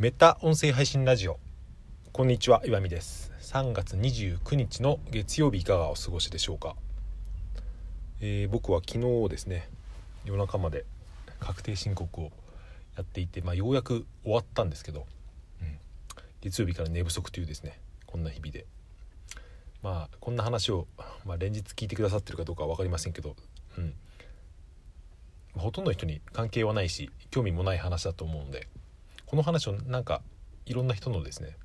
メタ音声配信ラジオ。こんにちは岩見です。3月29日の月曜日いかがお過ごしでしょうか、えー、僕は昨日ですね夜中まで確定申告をやっていて、まあ、ようやく終わったんですけど、うん、月曜日から寝不足というですねこんな日々で。まあこんな話を、まあ、連日聞いてくださってるかどうかは分かりませんけど、うん、ほとんどの人に関係はないし興味もない話だと思うのでこの話をなんかいろんな人のですね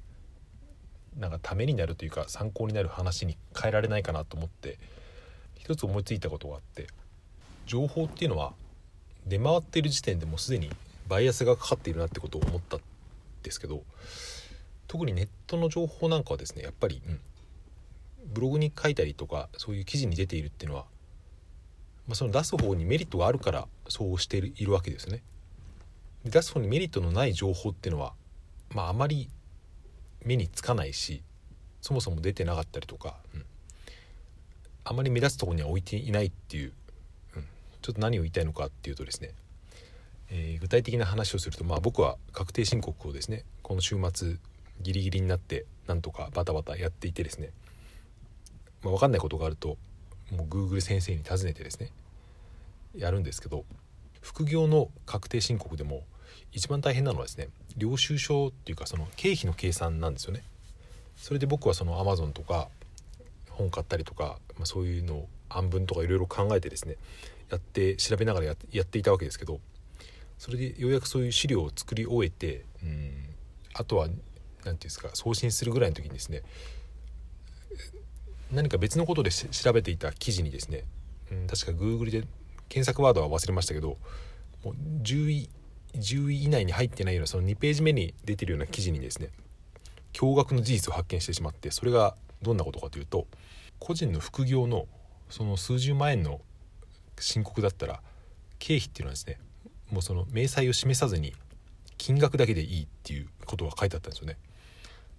なんかためになるというか参考になる話に変えられないかなと思って一つ思いついたことがあって情報っていうのは出回っている時点でもうすでにバイアスがかかっているなってことを思ったんですけど特にネットの情報なんかはですねやっぱり、うん、ブログに書いたりとかそういう記事に出ているっていうのは、まあ、その出す方にメリットがあるからそうしているわけですね。出す方にメリットのない情報っていうのは、まあ、あまり目につかないしそもそも出てなかったりとか、うん、あまり目立つところには置いていないっていう、うん、ちょっと何を言いたいのかっていうとですね、えー、具体的な話をすると、まあ、僕は確定申告をですねこの週末ギリギリになってなんとかバタバタやっていてですね、まあ、分かんないことがあるともう Google 先生に尋ねてですねやるんですけど副業の確定申告でも一番大変なのはですね領収書っていうかその経費の計算なんですよね。それで僕はその Amazon とか本買ったりとか、まあ、そういうのを案文とかいろいろ考えてですねやって調べながらやっていたわけですけどそれでようやくそういう資料を作り終えてうんあとは何て言うんですか送信するぐらいの時にですね何か別のことで調べていた記事にですね、うん、確か Google で検索ワードは忘れましたけどもう10位10位以内に入ってないようなその2ページ目に出てるような記事にですね驚愕の事実を発見してしまってそれがどんなことかというと個人の副業のその数十万円の申告だったら経費っていうのはですねもうその明細を示さずに金額だけでいいっていうことが書いてあったんですよね。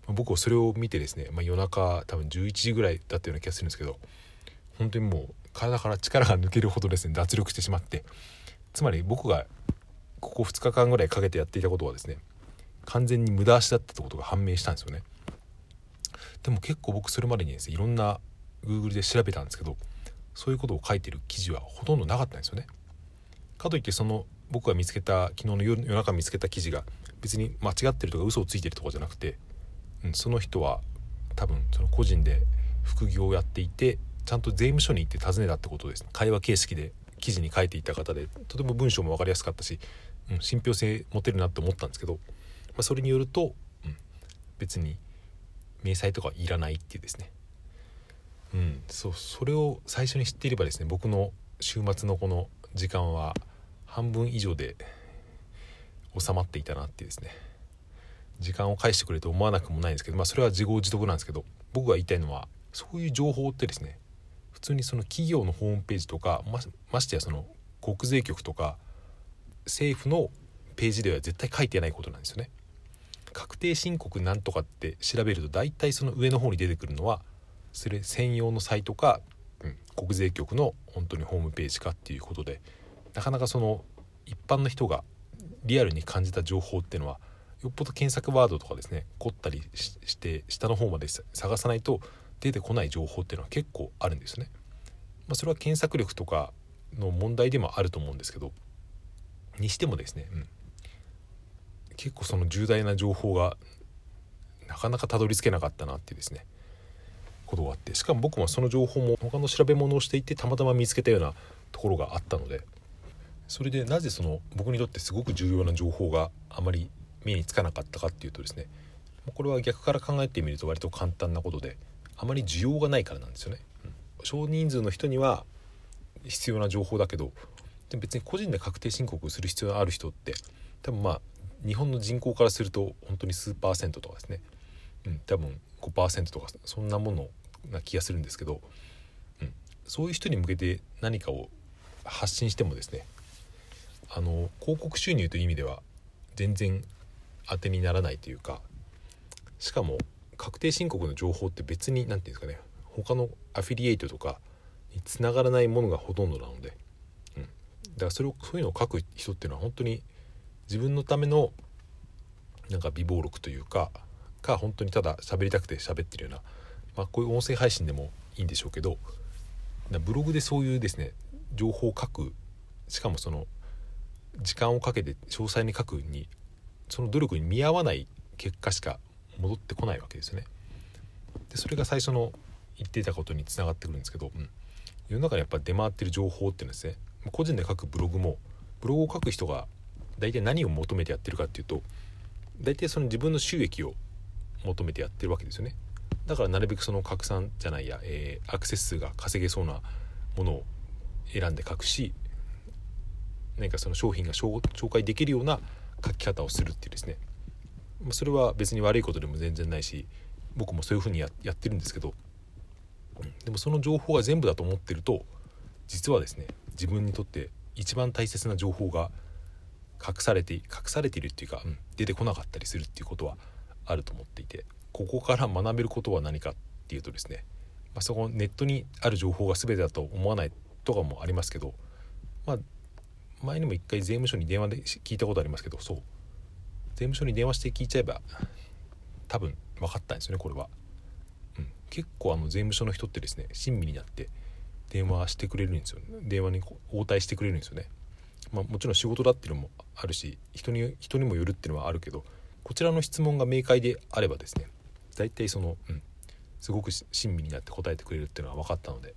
僕はそれを見てですね、まあ、夜中多分11時ぐらいだったような気がするんですけど本当にもう体から力が抜けるほどですね脱力してしまってつまり僕がここ2日間ぐらいかけてやっていたことはですね完全に無駄足だったってことが判明したんですよね。でも結構僕それまでにですねいろんな Google で調べたんですけどそういうことを書いてる記事はほとんどなかったんですよね。かといってその僕が見つけた昨日の夜夜中見つけた記事が別に間違ってるとか嘘をついてるとかじゃなくて、うん、その人は多分その個人で副業をやっていてちゃんと税務署に行って尋ねたってことです。会話形式で記事に書いていた方でとても文章も分かりやすかったし、うん、信憑性持てるなって思ったんですけど、まあ、それによると、うん、別に明細とかいらないっていうですね。うんそうそれを最初に知っていればですね僕の週末のこの時間は半分以上で収まっていたなっていうですね。時間を返してくれと思わなくもないんですけどまあそれは自業自得なんですけど僕が言いたいのはそういう情報ってですね普通にその企業のホームページとかましてやその国税局とか政府のページでは絶対書いてないことなんですよね。確定申告なんとかって調べると大体その上の方に出てくるのはそれ専用のサイトか、うん、国税局の本当にホームページかっていうことでなかなかその一般の人がリアルに感じた情報っていうのはよっぽど検索ワードとかですね凝ったりして下の方まで探さないと出てこない情報っていうのは結構あるんですね。まあ、それは検索力とかの問題でもあると思うんですけどにしてもですね、うん、結構その重大な情報がなかなかたどり着けなかったなっていうですねことがあってしかも僕もその情報も他の調べ物をしていてたまたま見つけたようなところがあったのでそれでなぜその僕にとってすごく重要な情報があまり目につかなかったかっていうとですねこれは逆から考えてみると割と簡単なことであまり需要がないからなんですよね。少人数の人には必要な情報だけどでも別に個人で確定申告する必要がある人って多分まあ日本の人口からすると本当に数パーセントとかですね、うん、多分5%とかそんなものな気がするんですけど、うん、そういう人に向けて何かを発信してもですねあの広告収入という意味では全然当てにならないというかしかも確定申告の情報って別に何て言うんですかね他のアフィリエイトとかにつながらないものがほとんどなので、だからそれをそういうのを書く人っていうのは本当に自分のためのなんか微暴録というかか本当にただ喋りたくて喋ってるような、まあ、こういう音声配信でもいいんでしょうけどブログでそういうですね情報を書くしかもその時間をかけて詳細に書くにその努力に見合わない結果しか戻ってこないわけですよね。でそれが最初の言っていたことにつながってくるんですけど、うん、世の中にやっぱ出回ってる情報っていうのはですね個人で書くブログもブログを書く人が大体何を求めてやってるかっていうと大体その自分の収益を求めてやってるわけですよね。だからなるべくその拡散じゃないや、えー、アクセス数が稼げそうなものを選んで書くし何かその商品が紹介できるような書き方をするっていうですね。それは別に悪いことでも全然ないし僕もそういうふうにやってるんですけどでもその情報が全部だと思ってると実はですね自分にとって一番大切な情報が隠されて隠されているっていうか、うん、出てこなかったりするっていうことはあると思っていてここから学べることは何かっていうとですね、まあ、そこネットにある情報が全てだと思わないとかもありますけど、まあ、前にも一回税務署に電話で聞いたことありますけどそう税務署に電話して聞いちゃえば多分分かったんですよねこれは、うん、結構あの税務署の人ってですね親身になって電話してくれるんですよ、電話に応対してくれるんですよね。まあ、もちろん仕事だっていうのもあるし人に人にもよるっていうのはあるけどこちらの質問が明快であればですね大体その、うん、すごく親身になって答えてくれるっていうのは分かったので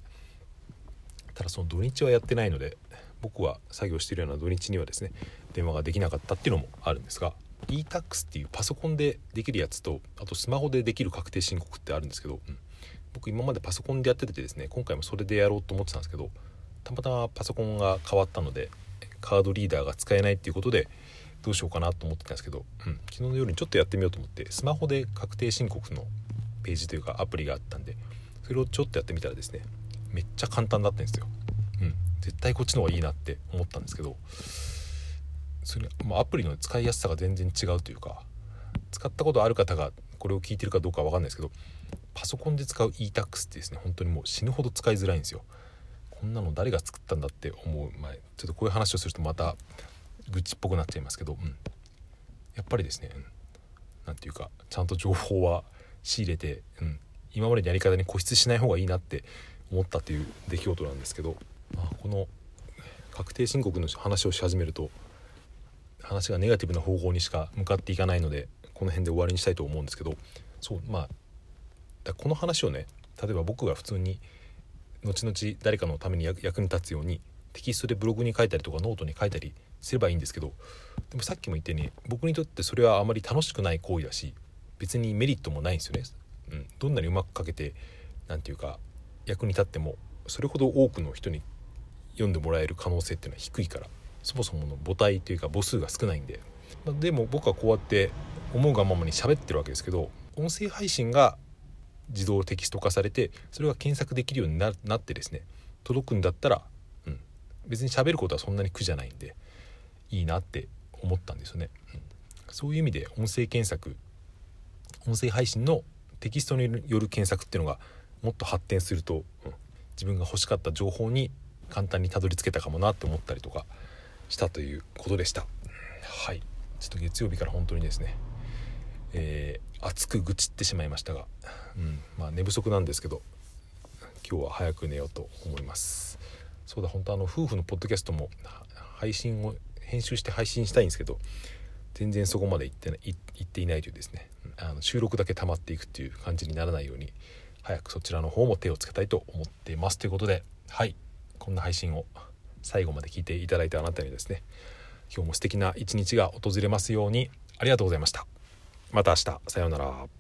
ただその土日はやってないので僕は作業してるような土日にはですね電話ができなかったっていうのもあるんですが e-tax っていうパソコンでできるやつとあとスマホでできる確定申告ってあるんですけど、うん、僕今までパソコンでやっててですね今回もそれでやろうと思ってたんですけどたまたまパソコンが変わったのでカードリーダーが使えないっていうことでどうしようかなと思ってたんですけど、うん、昨日の夜にちょっとやってみようと思ってスマホで確定申告のページというかアプリがあったんでそれをちょっとやってみたらですねめっちゃ簡単だったんですよ。うん、絶対こっちの方がいいなって思ったんですけどそれ、まあ、アプリの使いやすさが全然違うというか使ったことある方がこれを聞いてるかどうかは分かんないですけどパソコンで使う e-tax ってですね本当にもう死ぬほど使いづらいんですよ。こんなの誰が作ったんだって思う。前ちょっとこういう話をするとまた愚痴っぽくなっちゃいますけど、うん、やっぱりですね何て言うかちゃんと情報は仕入れて、うん、今までのやり方に固執しない方がいいなって思ったという出来事なんですけど、まあ、この確定申告の話をし始めると話がネガティブな方向にしか向かっていかないのでこの辺で終わりにしたいと思うんですけどそうまあこの話をね例えば僕が普通に後々誰かのために役に立つようにテキストでブログに書いたりとかノートに書いたりすればいいんですけどでもさっきも言ったように僕にとってそれはあまり楽しくない行為だし別にメリットもないんですよね。うん、どんなにうまく書けて何て言うか役に立ってもそれほど多くの人に読んでもらえる可能性っていうのは低いからそもそもの母体というか母数が少ないんで、まあ、でも僕はこうやって思うがままに喋ってるわけですけど音声配信が自動テキスト化されてそれが検索できるようになってですね届くんだったら、うん、別に喋ることはそんなに苦じゃないんでいいなって思ったんですよね、うん、そういう意味で音声検索音声配信のテキストによる検索っていうのがもっと発展すると、うん、自分が欲しかった情報に簡単にたどり着けたかもなって思ったりとかしたということでした。はい。ちょっと月曜日から本当にですねえー、熱く愚痴ってしまいましたが、うんまあ、寝不足なんですけど今日は早く寝ようと思いますそうだ本当あの夫婦のポッドキャストも配信を編集して配信したいんですけど全然そこまで行ってない行っていないというですねあの収録だけ溜まっていくっていう感じにならないように早くそちらの方も手をつけたいと思っていますということではいこんな配信を最後まで聞いていただいたあなたにですね今日も素敵な一日が訪れますようにありがとうございました。また明日さようなら。